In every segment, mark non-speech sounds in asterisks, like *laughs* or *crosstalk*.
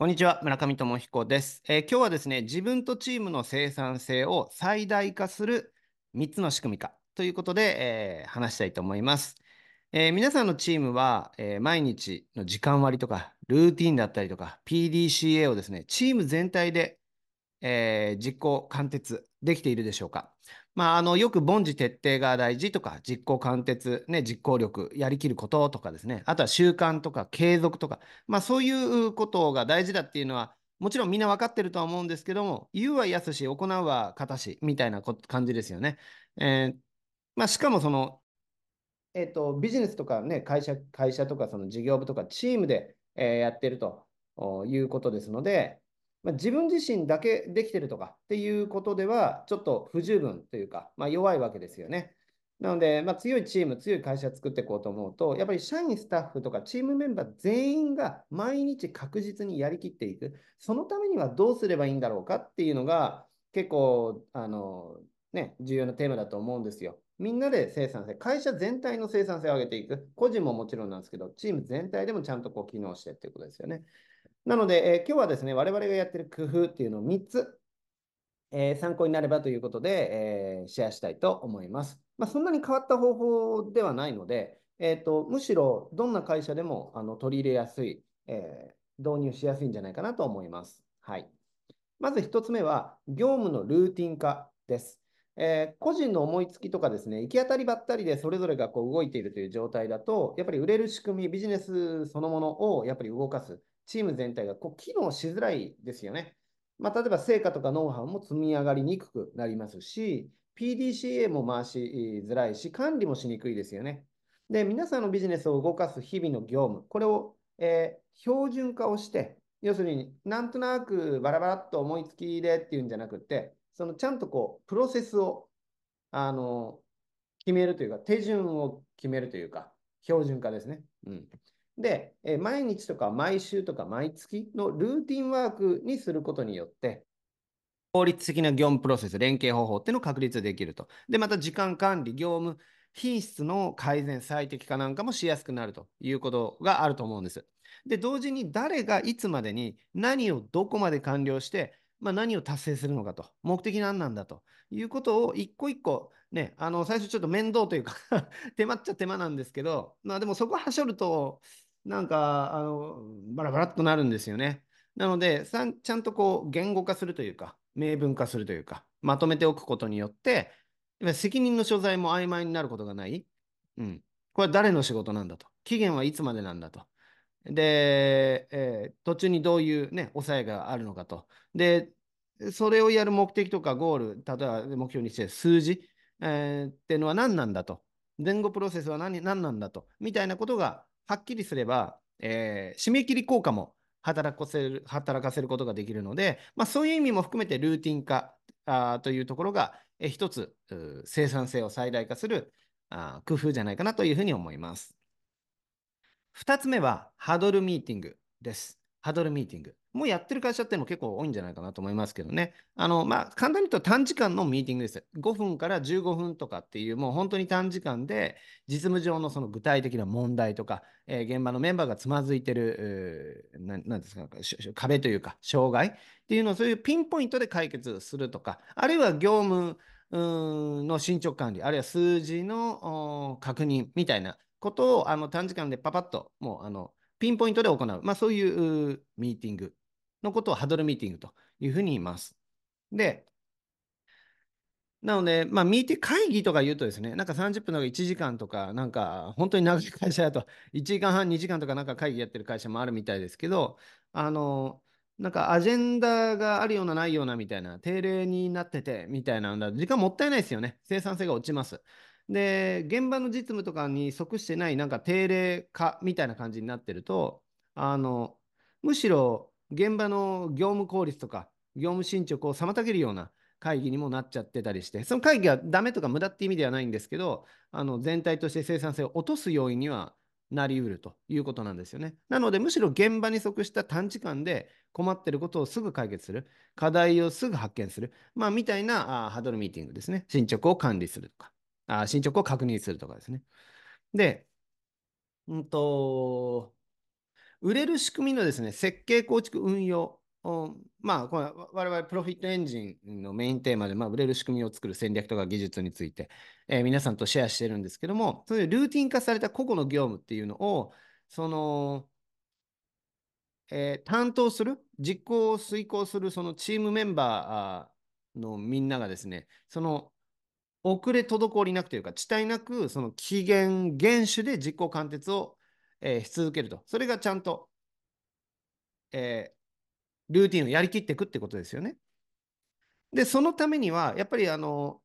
こんにちは、村上智彦です、えー、今日はですね、自分とチームの生産性を最大化する3つの仕組み化ということで、えー、話したいと思います。えー、皆さんのチームは、え毎日の時間割とか、ルーティンだったりとか、PDCA をですね、チーム全体で、え実行、貫徹できているでしょうか？まあ、あの、よく凡事徹底が大事とか、実行貫徹、ね、実行力、やりきることとかですね、あとは習慣とか継続とか、まあ、そういうことが大事だっていうのは、もちろんみんな分かってるとは思うんですけども、言うは易し、行うは形し、みたいな感じですよね。えー、まあ、しかもその、えっ、ー、と、ビジネスとかね、会社、会社とかその事業部とかチームで、えー、やってるということですので、まあ、自分自身だけできてるとかっていうことでは、ちょっと不十分というか、まあ、弱いわけですよね。なので、まあ、強いチーム、強い会社作っていこうと思うと、やっぱり社員、スタッフとかチームメンバー全員が毎日確実にやりきっていく。そのためにはどうすればいいんだろうかっていうのが、結構、あの、ね、重要なテーマだと思うんですよ。みんなで生産性、会社全体の生産性を上げていく。個人ももちろんなんですけど、チーム全体でもちゃんとこう機能してっていうことですよね。なので、えー、今日はですね、我々がやってる工夫っていうのを3つ、え、参考になればということで、え、シェアしたいと思います。まあ、そんなに変わった方法ではないので、えーと、むしろどんな会社でもあの取り入れやすい、えー、導入しやすいんじゃないかなと思います。はい。まず1つ目は、業務のルーティン化です。えー、個人の思いつきとかですね、行き当たりばったりでそれぞれがこう動いているという状態だと、やっぱり売れる仕組み、ビジネスそのものをやっぱり動かす。チーム全体がこう機能しづらいですよね。まあ、例えば成果とかノウハウも積み上がりにくくなりますし、PDCA も回しづらいし、管理もしにくいですよね。で、皆さんのビジネスを動かす日々の業務、これを、えー、標準化をして、要するになんとなくバラバラっと思いつきでっていうんじゃなくて、そのちゃんとこう、プロセスを、あの、決めるというか、手順を決めるというか、標準化ですね。うん。で、え毎日とか毎週とか毎月のルーティンワークにすることによって、効率的な業務プロセス、連携方法っていうのを確立できると。で、また時間管理、業務品質の改善、最適化なんかもしやすくなるということがあると思うんです。で、同時に誰がいつまでに何をどこまで完了して、まあ、何を達成するのかと、目的何なんだということを一個一個、ね、あの最初ちょっと面倒というか *laughs* 手間っちゃ手間なんですけど、まあ、でもそこはしょると、なんか、あの、バラバラっとなるんですよね。なので、さんちゃんとこう、言語化するというか、明文化するというか、まとめておくことによって、責任の所在も曖昧になることがない。うん。これは誰の仕事なんだと。期限はいつまでなんだと。で、えー、途中にどういうね、抑えがあるのかと。で、それをやる目的とかゴール、例えば目標にして数字、えー、っていうのは何なんだと。前後プロセスは何何なんだと。みたいなことがはっきりすれば、えー、締め切り効果も働かせる働かせることができるので、まあ、そういう意味も含めてルーティン化あというところが、えー、一つ生産性を最大化するあ工夫じゃないかなというふうに思います。2つ目はハードルミーティングです。ハドルミーティング。もうやってる会社っていうのも結構多いんじゃないかなと思いますけどね。あの、まあ、簡単に言うと短時間のミーティングです。5分から15分とかっていう、もう本当に短時間で、実務上のその具体的な問題とか、えー、現場のメンバーがつまずいてる、ななんですか、壁というか、障害っていうのをそういうピンポイントで解決するとか、あるいは業務の進捗管理、あるいは数字の確認みたいなことをあの短時間でパパッと、もうあのピンポイントで行う、まあ、そういうミーティングのことをハドルミーティングというふうに言います。で、なので、まあ、ミーティング会議とか言うとですね、なんか30分とか1時間とか、なんか本当に長い会社だと *laughs* 1時間半、2時間とかなんか会議やってる会社もあるみたいですけど、あの、なんかアジェンダがあるようなないようなみたいな、定例になっててみたいなのだ時間もったいないですよね。生産性が落ちます。で、現場の実務とかに即してないなんか定例化みたいな感じになってると、あの、むしろ現場の業務効率とか業務進捗を妨げるような会議にもなっちゃってたりして、その会議はダメとか無駄って意味ではないんですけど、あの全体として生産性を落とす要因にはなりうるということなんですよね。なので、むしろ現場に即した短時間で困ってることをすぐ解決する、課題をすぐ発見する、まあ、みたいなあハードルミーティングですね。進捗を管理するとか、あ進捗を確認するとかですね。で、うんと、売れる仕組みのですね、設計、構築、運用、まあ、これ我々プロフィットエンジンのメインテーマで、まあ、売れる仕組みを作る戦略とか技術について、えー、皆さんとシェアしてるんですけども、そういうルーティン化された個々の業務っていうのを、その、えー、担当する、実行を遂行するそのチームメンバーのみんながですね、その遅れ滞りなくというか、遅滞なく、その期限厳守で実行貫徹を、えー、し続けると。それがちゃんと、えー、ルーティンをやりきっていくってことですよね。で、そのためには、やっぱりあの、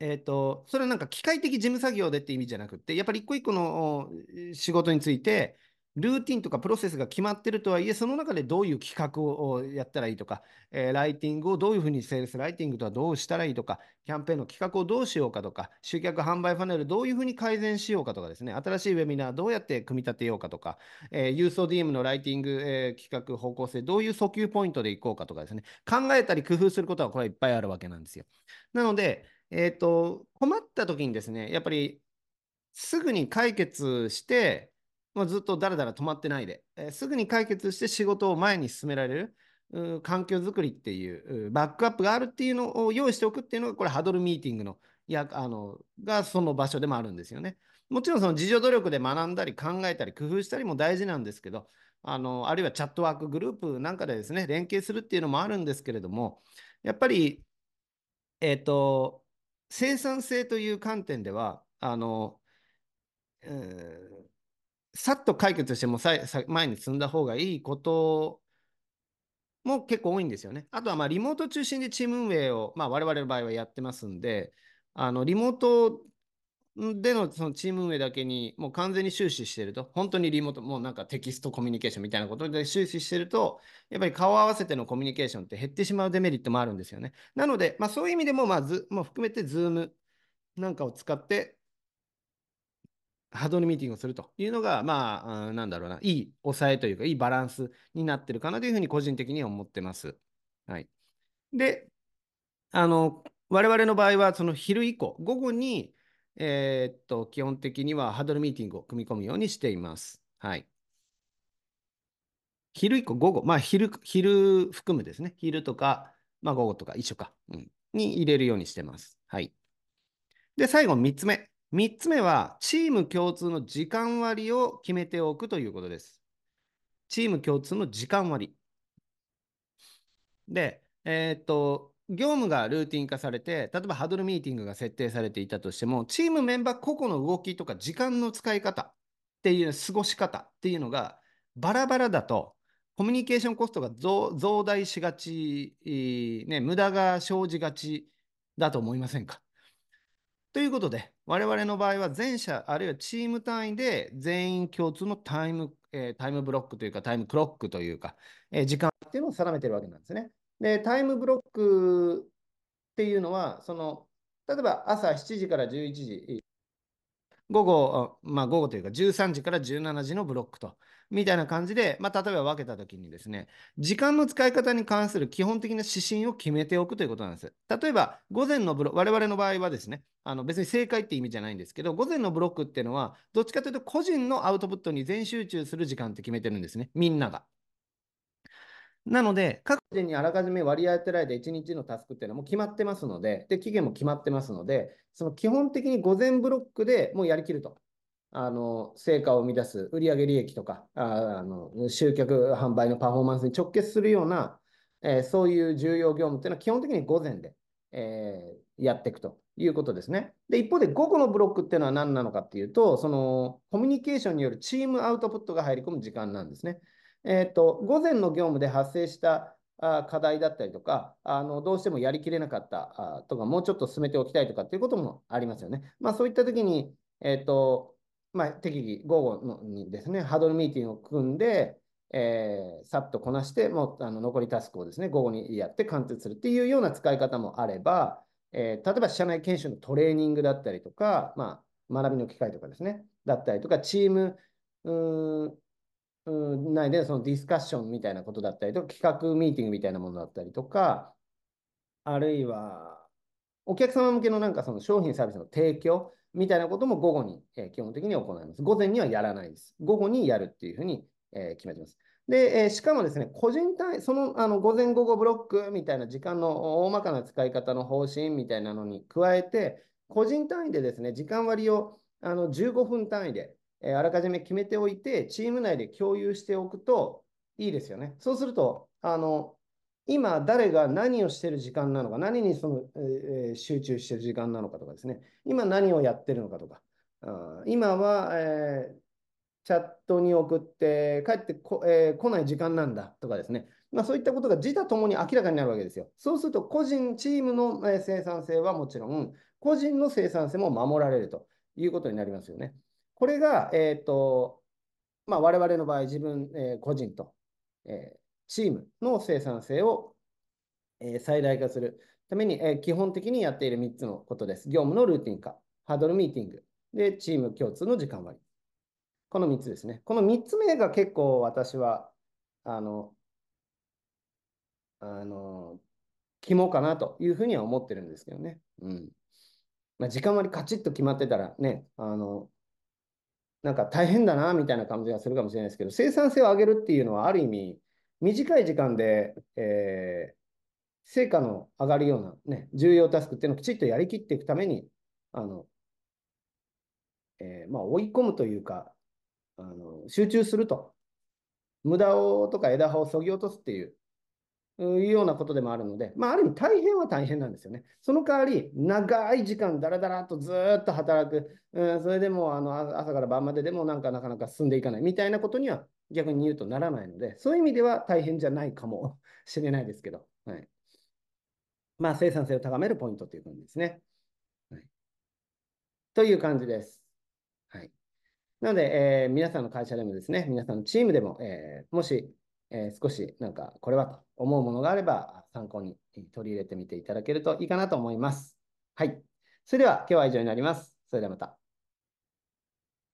えっ、ー、と、それはなんか機械的事務作業でって意味じゃなくて、やっぱり一個一個の仕事について、ルーティンとかプロセスが決まってるとはいえ、その中でどういう企画をやったらいいとか、えー、ライティングをどういうふうにセールスライティングとはどうしたらいいとか、キャンペーンの企画をどうしようかとか、集客販売ファネルどういうふうに改善しようかとかですね、新しいウェビナーどうやって組み立てようかとか、えー、郵送 DM のライティング、えー、企画方向性、どういう訴求ポイントでいこうかとかですね、考えたり工夫することはこれはいっぱいあるわけなんですよ。なので、えっ、ー、と、困った時にですね、やっぱりすぐに解決して、まあ、ずっとだらだら止まってないで、えー、すぐに解決して仕事を前に進められる環境づくりっていうバックアップがあるっていうのを用意しておくっていうのがこれハドルミーティングのやあのがその場所でもあるんですよね。もちろんその自助努力で学んだり考えたり工夫したりも大事なんですけどあのあるいはチャットワークグループなんかでですね連携するっていうのもあるんですけれどもやっぱりえっ、ー、と生産性という観点ではあの、えーさっと解決してもさ前に進んだ方がいいことも結構多いんですよね。あとはまあリモート中心でチーム運営を、まあ、我々の場合はやってますんで、あのリモートでのそのチーム運営だけにもう完全に終始してると、本当にリモート、もうなんかテキストコミュニケーションみたいなことで終始してると、やっぱり顔合わせてのコミュニケーションって減ってしまうデメリットもあるんですよね。なので、まあ、そういう意味でも、まず、もう含めて Zoom なんかを使って、ハードルミーティングをするというのが、まあ、なんだろうな、いい抑えというか、いいバランスになってるかなというふうに個人的には思ってます。はい。で、あの、我々の場合は、その昼以降、午後に、えー、っと、基本的にはハードルミーティングを組み込むようにしています。はい。昼以降、午後、まあ昼、昼含むですね。昼とか、まあ午後とか一緒か、うん、に入れるようにしてます。はい。で、最後3つ目。3つ目は、チーム共通の時間割を決めておくということです。チーム共通の時間割。で、えー、っと、業務がルーティン化されて、例えばハドルミーティングが設定されていたとしても、チームメンバー個々の動きとか時間の使い方っていう過ごし方っていうのがバラバラだと、コミュニケーションコストが増大しがち、ね、無駄が生じがちだと思いませんか？ということで、我々の場合は全社、あるいはチーム単位で全員共通のタイム、えー、タイムブロックというか、タイムクロックというか、えー、時間っていうのを定めてるわけなんですね。で、タイムブロックっていうのは、その、例えば朝7時から11時、午後、まあ午後というか13時から17時のブロックと、みたいな感じで、まあ例えば分けたときにですね、時間の使い方に関する基本的な指針を決めておくということなんです。例えば、午前のブロック、我々の場合はですね、あの別に正解って意味じゃないんですけど、午前のブロックっていうのは、どっちかというと個人のアウトプットに全集中する時間って決めてるんですね、みんなが。なので、各人にあらかじめ割り当てられた1日のタスクっていうのはもう決まってますので、で、期限も決まってますので、その基本的に午前ブロックでもうやりきると。あの、成果を生み出す売上利益とか、あの集客販売のパフォーマンスに直結するような、えー、そういう重要業務っていうのは基本的に午前で、えー、やっていくということですね。で、一方で午後のブロックっていうのは何なのかっていうと、そのコミュニケーションによるチームアウトプットが入り込む時間なんですね。えっ、ー、と、午前の業務で発生した課題だったりとか、あのどうしてもやりきれなかったとか、もうちょっと進めておきたいとかっていうこともありますよね。まあそういったときに、えっ、ー、と、まあ適宜午後のにですね、ハードルミーティングを組んで、えー、さっとこなして、もうあの残りタスクをですね、午後にやって完結するっていうような使い方もあれば、えー、例えば社内研修のトレーニングだったりとか、まあ、学びの機会とかですね、だったりとか、チーム、うん内でそのディスカッションみたいなことだったりとか、企画ミーティングみたいなものだったりとか、あるいは、お客様向けのなんかその商品サービスの提供みたいなことも午後に、えー、基本的に行います。午前にはやらないです。午後にやるっていうふうに、えー、決めてます。で、えー、しかもですね、個人単位、そのあの午前午後ブロックみたいな時間の大まかな使い方の方針みたいなのに加えて、個人単位でですね、時間割をあの15分単位で、え、あらかじめ決めておいて、チーム内で共有しておくといいですよね。そうすると、あの今誰が何をしてる時間なのか、何にその、えー、集中してる時間なのかとかですね、今何をやってるのかとか、あ今は、えー、チャットに送って帰ってこ、えー、来ない時間なんだとかですね、まあ、そういったことが自他ともに明らかになるわけですよ。そうすると、個人、チームの生産性はもちろん、個人の生産性も守られるということになりますよね。これが、えっ、ー、と、まあ、我々の場合、自分、えー、個人と、えー、チームの生産性を、え、最大化するために、え、基本的にやっている3つのことです。業務のルーティン化、ハードルミーティング、で、チーム共通の時間割。この3つですね。この3つ目が結構私は、あの、あの、肝かなというふうには思ってるんですけどね。うん。まあ、時間割カチッと決まってたらね、あの、なんか大変だなみたいな感じがするかもしれないですけど、生産性を上げるっていうのは、ある意味、短い時間で、えー、成果の上がるような、ね、重要タスクっていうのをきちっとやりきっていくために、あのえーまあ、追い込むというか、あの集中すると。無駄をとか枝葉をそぎ落とすっていういうようなことでもあるので、まあ、ある意味大変は大変なんですよね。その代わり、長い時間、だらだらとずっと働く、うん、それでもあの朝から晩まででもなんかなかなか進んでいかないみたいなことには逆に言うとならないので、そういう意味では大変じゃないかも *laughs* しれないですけど、はい、まあ、生産性を高めるポイントという感じですね。はい、という感じです。はい、なので、えー、皆さんの会社でもですね、皆さんのチームでも、えー、もしえー、少しなんかこれはと思うものがあれば参考に取り入れてみていただけるといいかなと思います。はい。それでは今日は以上になります。それではまた。